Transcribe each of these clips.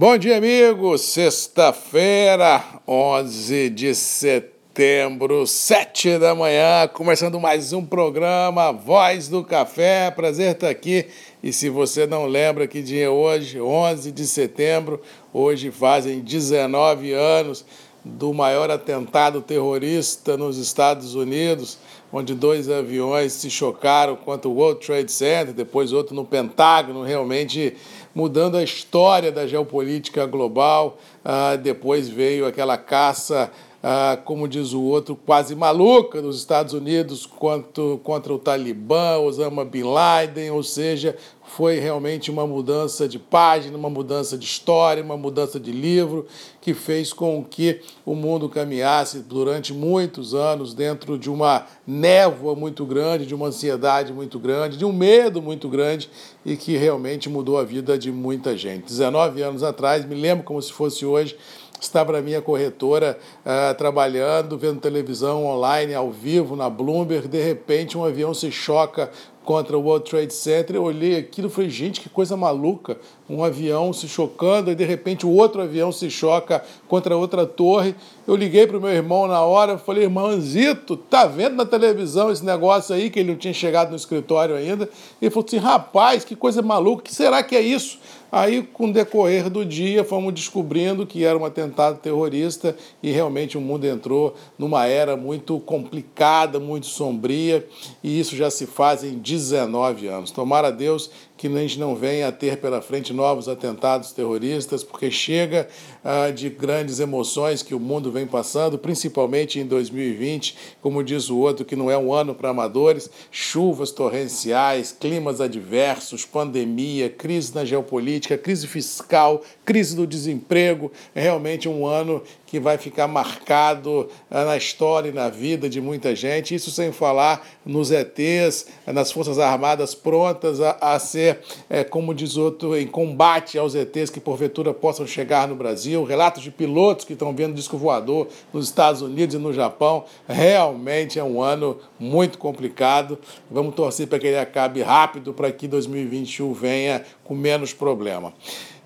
Bom dia, amigos. Sexta-feira, 11 de setembro, 7 da manhã, começando mais um programa Voz do Café. Prazer estar aqui. E se você não lembra que dia é hoje, 11 de setembro, hoje fazem 19 anos do maior atentado terrorista nos Estados Unidos, onde dois aviões se chocaram contra o World Trade Center, depois outro no Pentágono, realmente mudando a história da geopolítica global. Ah, depois veio aquela caça, ah, como diz o outro, quase maluca dos Estados Unidos contra, contra o Talibã, Osama Bin Laden, ou seja, foi realmente uma mudança de página, uma mudança de história, uma mudança de livro, que fez com que o mundo caminhasse durante muitos anos dentro de uma névoa muito grande, de uma ansiedade muito grande, de um medo muito grande e que realmente mudou a vida de muita gente. 19 anos atrás, me lembro como se fosse hoje, estava na minha corretora uh, trabalhando, vendo televisão online, ao vivo, na Bloomberg, de repente um avião se choca contra o World Trade Center, eu olhei aquilo e falei, gente, que coisa maluca, um avião se chocando e de repente o outro avião se choca contra outra torre. Eu liguei para o meu irmão na hora, falei, irmãozito, tá vendo na televisão esse negócio aí, que ele não tinha chegado no escritório ainda? Ele falou assim, rapaz, que coisa maluca, que será que é isso? Aí, com o decorrer do dia, fomos descobrindo que era um atentado terrorista e realmente o mundo entrou numa era muito complicada, muito sombria, e isso já se faz em 19 anos. Tomara a Deus que a gente não venha a ter pela frente novos atentados terroristas, porque chega ah, de grandes emoções que o mundo vem passando, principalmente em 2020, como diz o outro, que não é um ano para amadores, chuvas torrenciais, climas adversos, pandemia, crise na geopolítica, crise fiscal, crise do desemprego, é realmente um ano que vai ficar marcado ah, na história e na vida de muita gente. Isso sem falar nos ETs, nas Forças Armadas prontas a, a ser, é, como diz outro, em combate aos ETs que porventura possam chegar no Brasil. Relatos de pilotos que estão vendo disco voador nos Estados Unidos e no Japão. Realmente é um ano muito complicado. Vamos torcer para que ele acabe rápido, para que 2021 venha com menos problema.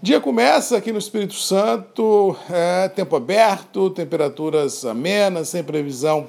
Dia começa aqui no Espírito Santo, é, tempo aberto, temperaturas amenas, sem previsão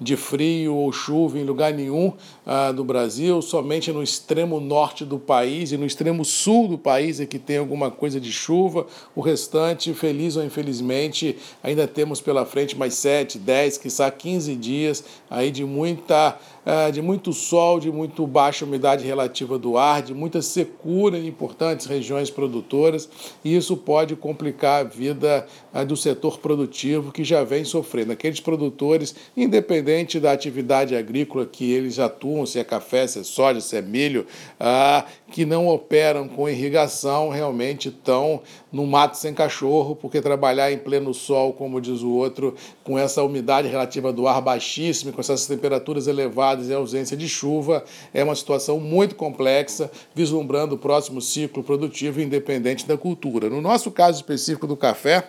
de frio ou chuva em lugar nenhum ah, do Brasil, somente no extremo norte do país e no extremo sul do país é que tem alguma coisa de chuva. O restante, feliz ou infelizmente, ainda temos pela frente mais 7, 10, quizá 15 dias aí de muita ah, de muito sol, de muito baixa umidade relativa do ar, de muita secura em importantes regiões produtoras, e isso pode complicar a vida ah, do setor produtivo que já vem sofrendo. Aqueles produtores, independente da atividade agrícola que eles atuam, se é café, se é soja, se é milho, ah, que não operam com irrigação, realmente estão no mato sem cachorro, porque trabalhar em pleno sol, como diz o outro, com essa umidade relativa do ar baixíssima, com essas temperaturas elevadas, e ausência de chuva é uma situação muito complexa, vislumbrando o próximo ciclo produtivo independente da cultura. No nosso caso específico do café,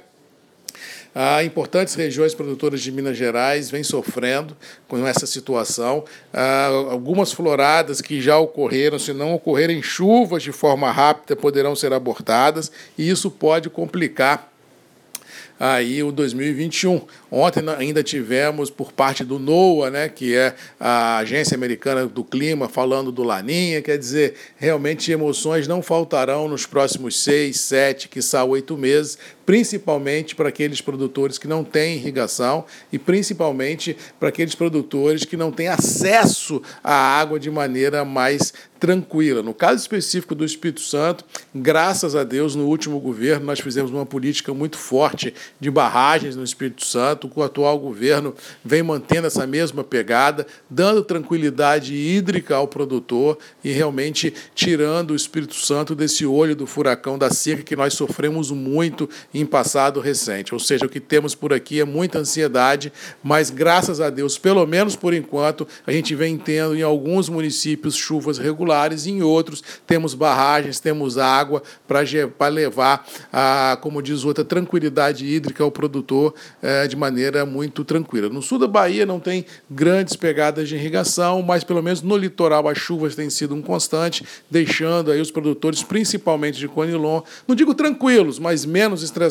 importantes regiões produtoras de Minas Gerais vêm sofrendo com essa situação. Algumas floradas que já ocorreram, se não ocorrerem chuvas de forma rápida, poderão ser abortadas, e isso pode complicar aí o 2021. Ontem ainda tivemos por parte do NOAA, né, que é a Agência Americana do Clima, falando do Laninha, quer dizer, realmente emoções não faltarão nos próximos seis, sete, quiçá oito meses, principalmente para aqueles produtores que não têm irrigação e principalmente para aqueles produtores que não têm acesso à água de maneira mais tranquila. No caso específico do Espírito Santo, graças a Deus, no último governo nós fizemos uma política muito forte de barragens no Espírito Santo. O atual governo vem mantendo essa mesma pegada, dando tranquilidade hídrica ao produtor e realmente tirando o Espírito Santo desse olho do furacão da seca que nós sofremos muito em passado recente. Ou seja, o que temos por aqui é muita ansiedade, mas graças a Deus, pelo menos por enquanto, a gente vem tendo em alguns municípios chuvas regulares, em outros temos barragens, temos água para levar, a, como diz outra, tranquilidade hídrica ao produtor é, de maneira muito tranquila. No sul da Bahia não tem grandes pegadas de irrigação, mas pelo menos no litoral as chuvas têm sido um constante, deixando aí os produtores, principalmente de Conilon, não digo tranquilos, mas menos estressados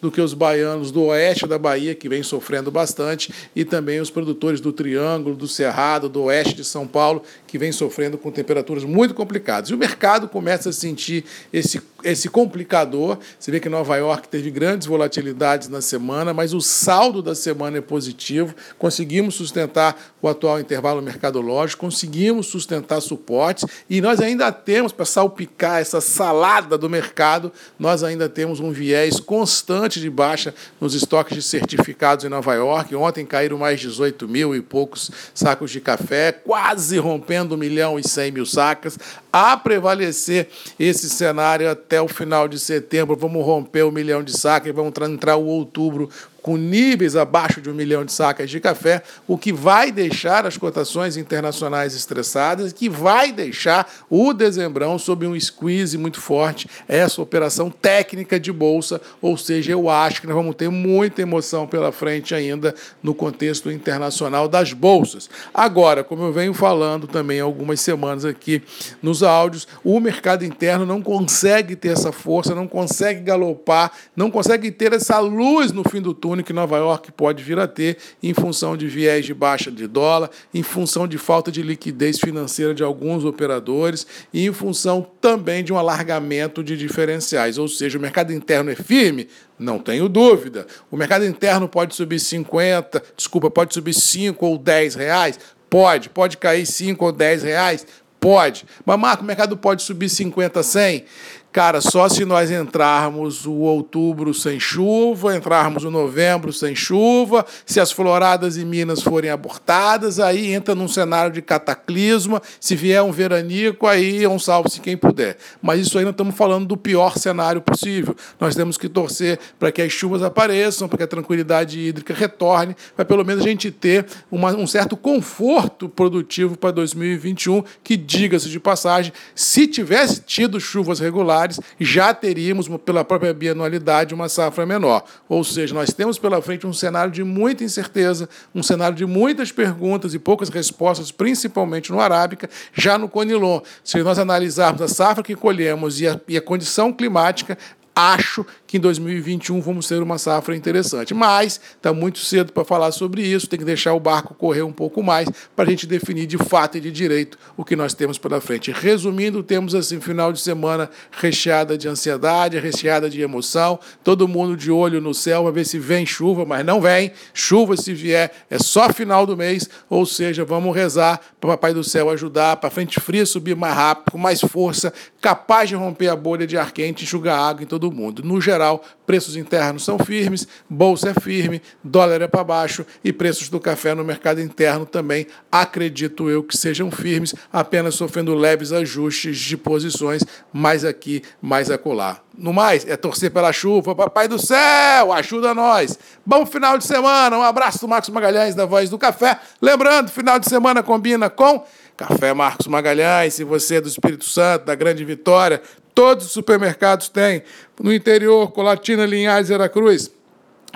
do que os baianos do oeste da Bahia, que vem sofrendo bastante, e também os produtores do Triângulo, do Cerrado, do oeste de São Paulo, que vem sofrendo com temperaturas muito complicadas. E o mercado começa a sentir esse, esse complicador. Você vê que Nova York teve grandes volatilidades na semana, mas o saldo da semana é positivo. Conseguimos sustentar o atual intervalo mercadológico, conseguimos sustentar suportes e nós ainda temos, para salpicar essa salada do mercado, nós ainda temos um viés constante de baixa nos estoques de certificados em Nova York. Ontem caíram mais 18 mil e poucos sacos de café, quase rompendo 1 milhão e 100 mil sacas. A prevalecer esse cenário até o final de setembro, vamos romper o um milhão de sacas e vamos entrar o outubro com níveis abaixo de um milhão de sacas de café, o que vai deixar as cotações internacionais estressadas, que vai deixar o dezembrão sob um squeeze muito forte, essa operação técnica de bolsa, ou seja, eu acho que nós vamos ter muita emoção pela frente ainda no contexto internacional das bolsas. Agora, como eu venho falando também algumas semanas aqui nos áudios, o mercado interno não consegue ter essa força, não consegue galopar, não consegue ter essa luz no fim do túnel que Nova York pode vir a ter em função de viés de baixa de dólar, em função de falta de liquidez financeira de alguns operadores e em função também de um alargamento de diferenciais. Ou seja, o mercado interno é firme? Não tenho dúvida. O mercado interno pode subir 50, desculpa, pode subir 5 ou 10 reais? Pode. Pode cair 5 ou 10 reais? Pode. Mas, Marco, o mercado pode subir 50, 100? Cara, só se nós entrarmos o outubro sem chuva, entrarmos o novembro sem chuva, se as floradas em Minas forem abortadas, aí entra num cenário de cataclisma. Se vier um veranico, aí é um salve-se quem puder. Mas isso aí não estamos falando do pior cenário possível. Nós temos que torcer para que as chuvas apareçam, para que a tranquilidade hídrica retorne, para pelo menos a gente ter uma, um certo conforto produtivo para 2021, que, diga-se de passagem, se tivesse tido chuvas regulares, já teríamos, pela própria bianualidade, uma safra menor. Ou seja, nós temos pela frente um cenário de muita incerteza, um cenário de muitas perguntas e poucas respostas, principalmente no Arábica, já no Conilon. Se nós analisarmos a safra que colhemos e a, e a condição climática, acho que em 2021 vamos ter uma safra interessante. Mas está muito cedo para falar sobre isso, tem que deixar o barco correr um pouco mais para a gente definir de fato e de direito o que nós temos pela frente. Resumindo, temos assim final de semana recheada de ansiedade, recheada de emoção, todo mundo de olho no céu para ver se vem chuva, mas não vem. Chuva, se vier, é só final do mês, ou seja, vamos rezar para o Papai do Céu ajudar, para a frente fria subir mais rápido, com mais força, capaz de romper a bolha de ar quente e enxugar água em todo mundo. No geral, preços internos são firmes, bolsa é firme, dólar é para baixo e preços do café no mercado interno também, acredito eu que sejam firmes, apenas sofrendo leves ajustes de posições, mais aqui, mais acolá. No mais, é torcer pela chuva, papai do céu, ajuda nós. Bom final de semana, um abraço do Marcos Magalhães da Voz do Café. Lembrando, final de semana combina com Café Marcos Magalhães, se você é do Espírito Santo, da Grande Vitória, Todos os supermercados têm. No interior, Colatina, Linhares, Cruz,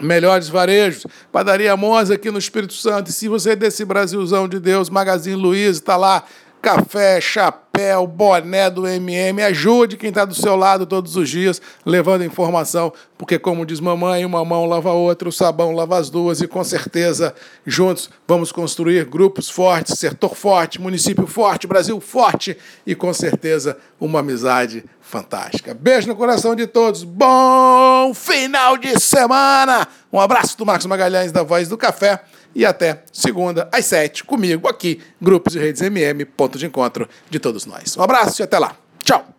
Melhores varejos, Padaria Monza aqui no Espírito Santo. E se você é desse Brasilzão de Deus, Magazine Luiza, está lá café, chapéu, boné do MM. Ajude quem está do seu lado todos os dias, levando informação, porque, como diz mamãe, uma mão lava a outra, o sabão lava as duas, e com certeza, juntos, vamos construir grupos fortes, setor forte, município forte, Brasil forte e, com certeza, uma amizade fantástica. Beijo no coração de todos. Bom final de semana! Um abraço do Marcos Magalhães, da Voz do Café e até segunda às sete comigo aqui, Grupos e Redes MM, ponto de encontro de todos nós. Um abraço e até lá. Tchau!